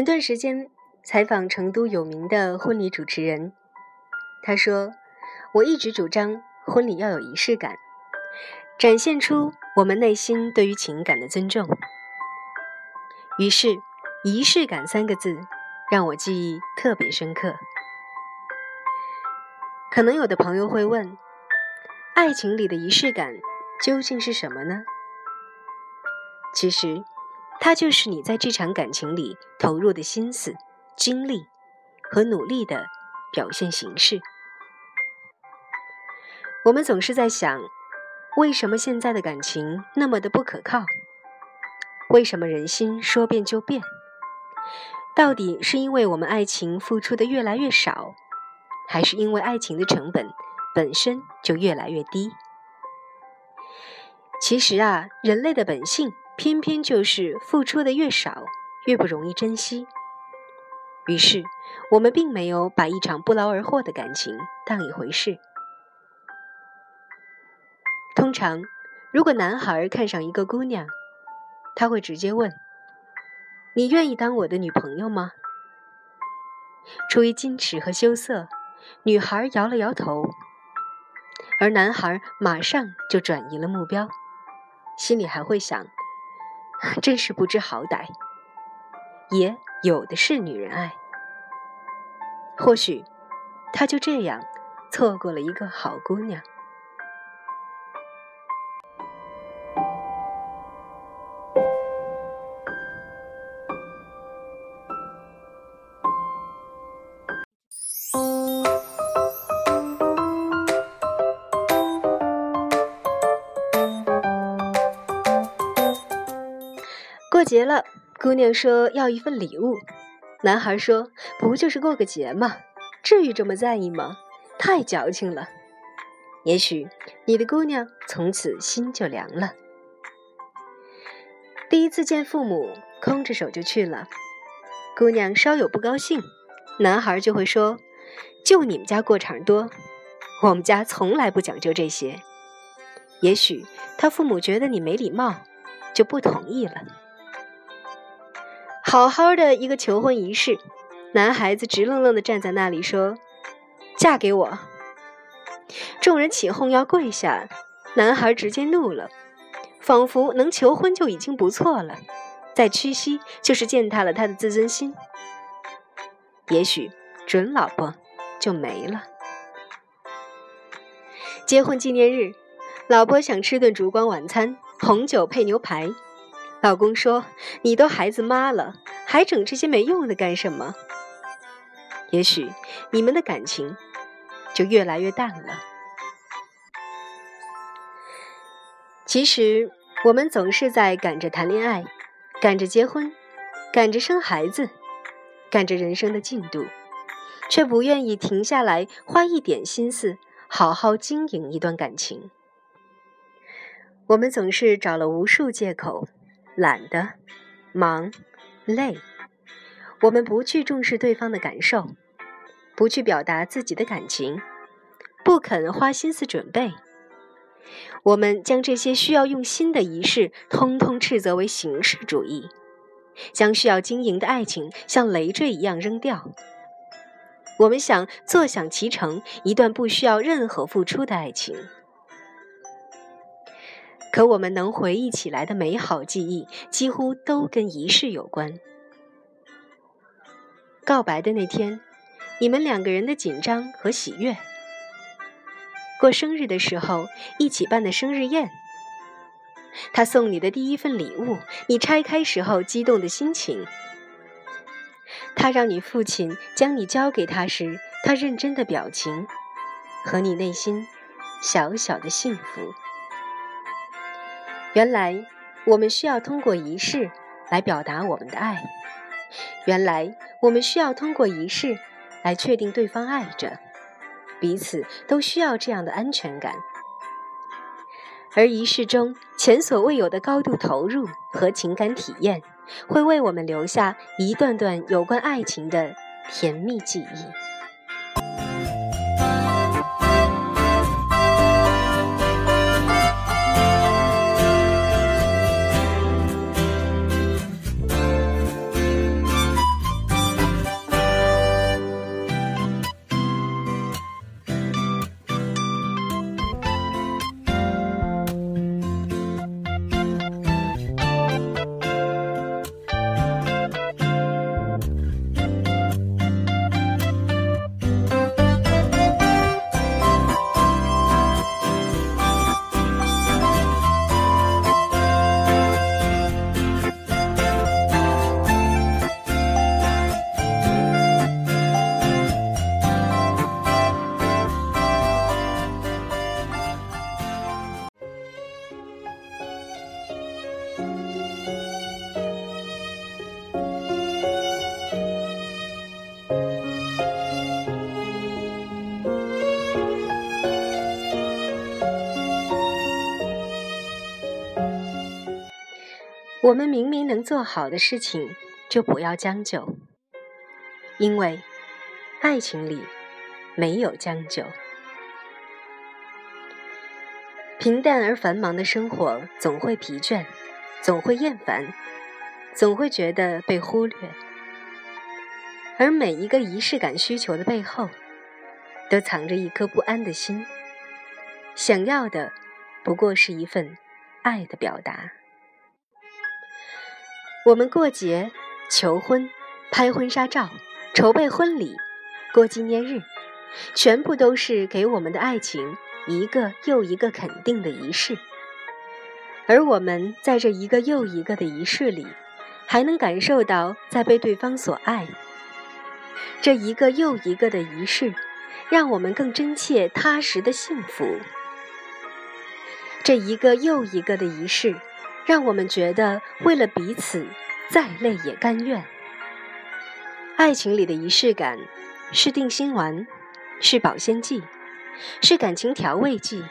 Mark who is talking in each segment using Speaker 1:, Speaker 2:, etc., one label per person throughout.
Speaker 1: 前段时间采访成都有名的婚礼主持人，他说：“我一直主张婚礼要有仪式感，展现出我们内心对于情感的尊重。”于是，“仪式感”三个字让我记忆特别深刻。可能有的朋友会问：“爱情里的仪式感究竟是什么呢？”其实。它就是你在这场感情里投入的心思、精力和努力的表现形式。我们总是在想，为什么现在的感情那么的不可靠？为什么人心说变就变？到底是因为我们爱情付出的越来越少，还是因为爱情的成本本身就越来越低？其实啊，人类的本性。偏偏就是付出的越少，越不容易珍惜。于是，我们并没有把一场不劳而获的感情当一回事。通常，如果男孩看上一个姑娘，他会直接问：“你愿意当我的女朋友吗？”出于矜持和羞涩，女孩摇了摇头，而男孩马上就转移了目标，心里还会想。真是不知好歹，也有的是女人爱。或许，他就这样错过了一个好姑娘。过节了，姑娘说要一份礼物，男孩说不就是过个节吗？至于这么在意吗？太矫情了。也许你的姑娘从此心就凉了。第一次见父母，空着手就去了，姑娘稍有不高兴，男孩就会说：“就你们家过场多，我们家从来不讲究这些。”也许他父母觉得你没礼貌，就不同意了。好好的一个求婚仪式，男孩子直愣愣的站在那里说：“嫁给我。”众人起哄要跪下，男孩直接怒了，仿佛能求婚就已经不错了，再屈膝就是践踏了他的自尊心。也许准老婆就没了。结婚纪念日，老婆想吃顿烛光晚餐，红酒配牛排。老公说：“你都孩子妈了，还整这些没用的干什么？”也许你们的感情就越来越淡了。其实我们总是在赶着谈恋爱，赶着结婚，赶着生孩子，赶着人生的进度，却不愿意停下来花一点心思好好经营一段感情。我们总是找了无数借口。懒得，忙，累，我们不去重视对方的感受，不去表达自己的感情，不肯花心思准备。我们将这些需要用心的仪式，通通斥责为形式主义，将需要经营的爱情像累赘一样扔掉。我们想坐享其成一段不需要任何付出的爱情。可我们能回忆起来的美好记忆，几乎都跟仪式有关。告白的那天，你们两个人的紧张和喜悦；过生日的时候，一起办的生日宴；他送你的第一份礼物，你拆开时候激动的心情；他让你父亲将你交给他时，他认真的表情，和你内心小小的幸福。原来，我们需要通过仪式来表达我们的爱；原来，我们需要通过仪式来确定对方爱着，彼此都需要这样的安全感。而仪式中前所未有的高度投入和情感体验，会为我们留下一段段有关爱情的甜蜜记忆。我们明明能做好的事情，就不要将就，因为爱情里没有将就。平淡而繁忙的生活总会疲倦，总会厌烦，总会觉得被忽略。而每一个仪式感需求的背后，都藏着一颗不安的心，想要的不过是一份爱的表达。我们过节、求婚、拍婚纱照、筹备婚礼、过纪念日，全部都是给我们的爱情。一个又一个肯定的仪式，而我们在这一个又一个的仪式里，还能感受到在被对方所爱。这一个又一个的仪式，让我们更真切踏实的幸福。这一个又一个的仪式，让我们觉得为了彼此，再累也甘愿。爱情里的仪式感，是定心丸，是保鲜剂。是感情调味剂，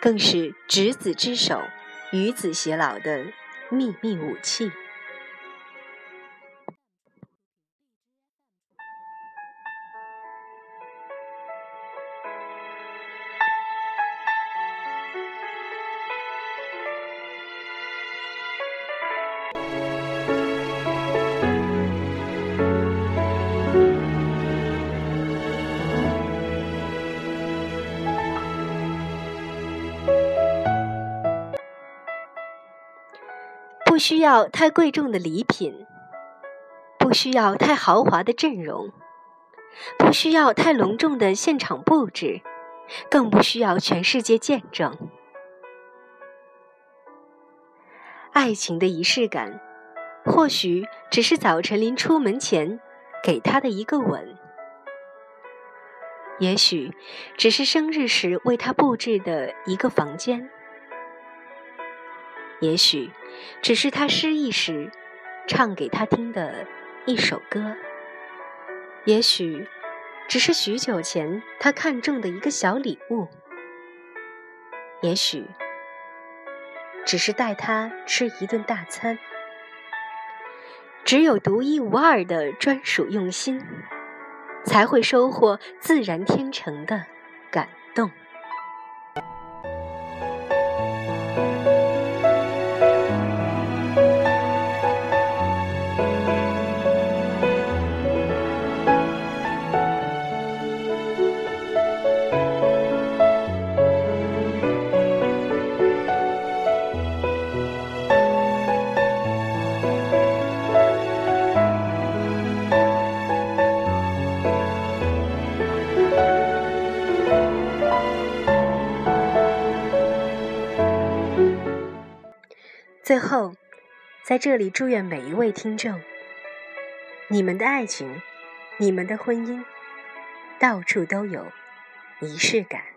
Speaker 1: 更是执子之手，与子偕老的秘密武器。需要太贵重的礼品，不需要太豪华的阵容，不需要太隆重的现场布置，更不需要全世界见证。爱情的仪式感，或许只是早晨临出门前给他的一个吻，也许只是生日时为他布置的一个房间。也许，只是他失意时唱给他听的一首歌；也许，只是许久前他看中的一个小礼物；也许，只是带他吃一顿大餐。只有独一无二的专属用心，才会收获自然天成的感最后，在这里祝愿每一位听众，你们的爱情，你们的婚姻，到处都有仪式感。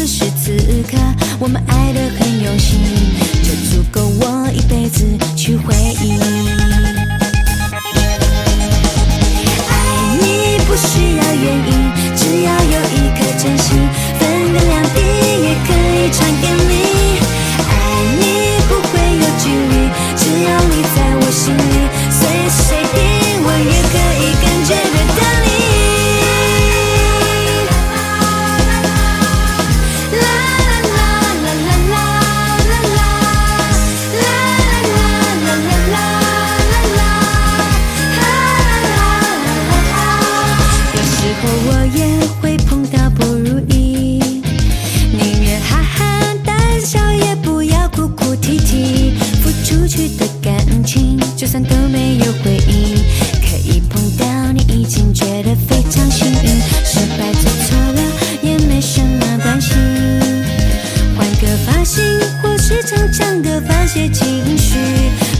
Speaker 1: 此时此刻我们爱的很用心，就足够我一辈子去回忆。爱你不需要原因，只要有一颗真心，就算都没
Speaker 2: 有回应，可以碰到你已经觉得非常幸运。失败做错了也没什么关系，换个发型或是逞长的发泄情绪，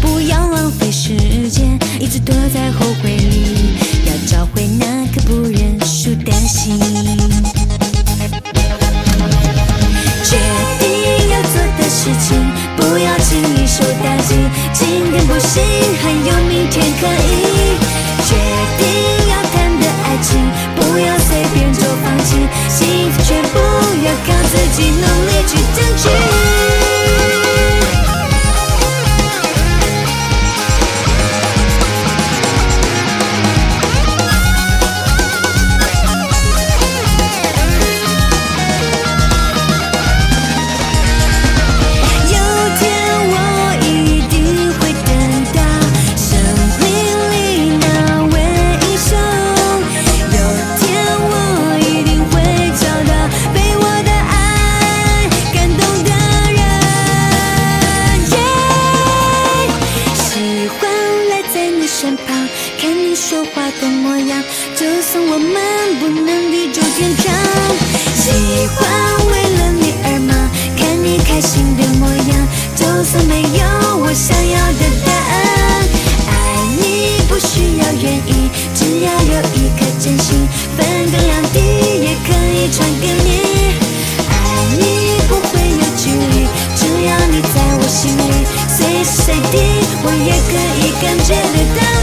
Speaker 2: 不要浪费时间，一直躲在后。限界说话的模样就算我们不能地久天长。喜欢为了你而忙看你开心的模样就算没有我想要的答案爱你不需要原因只要有一颗真心分隔两地也可以传给你爱你不会有距离只要你在我心里随时随地我也可以感觉得到。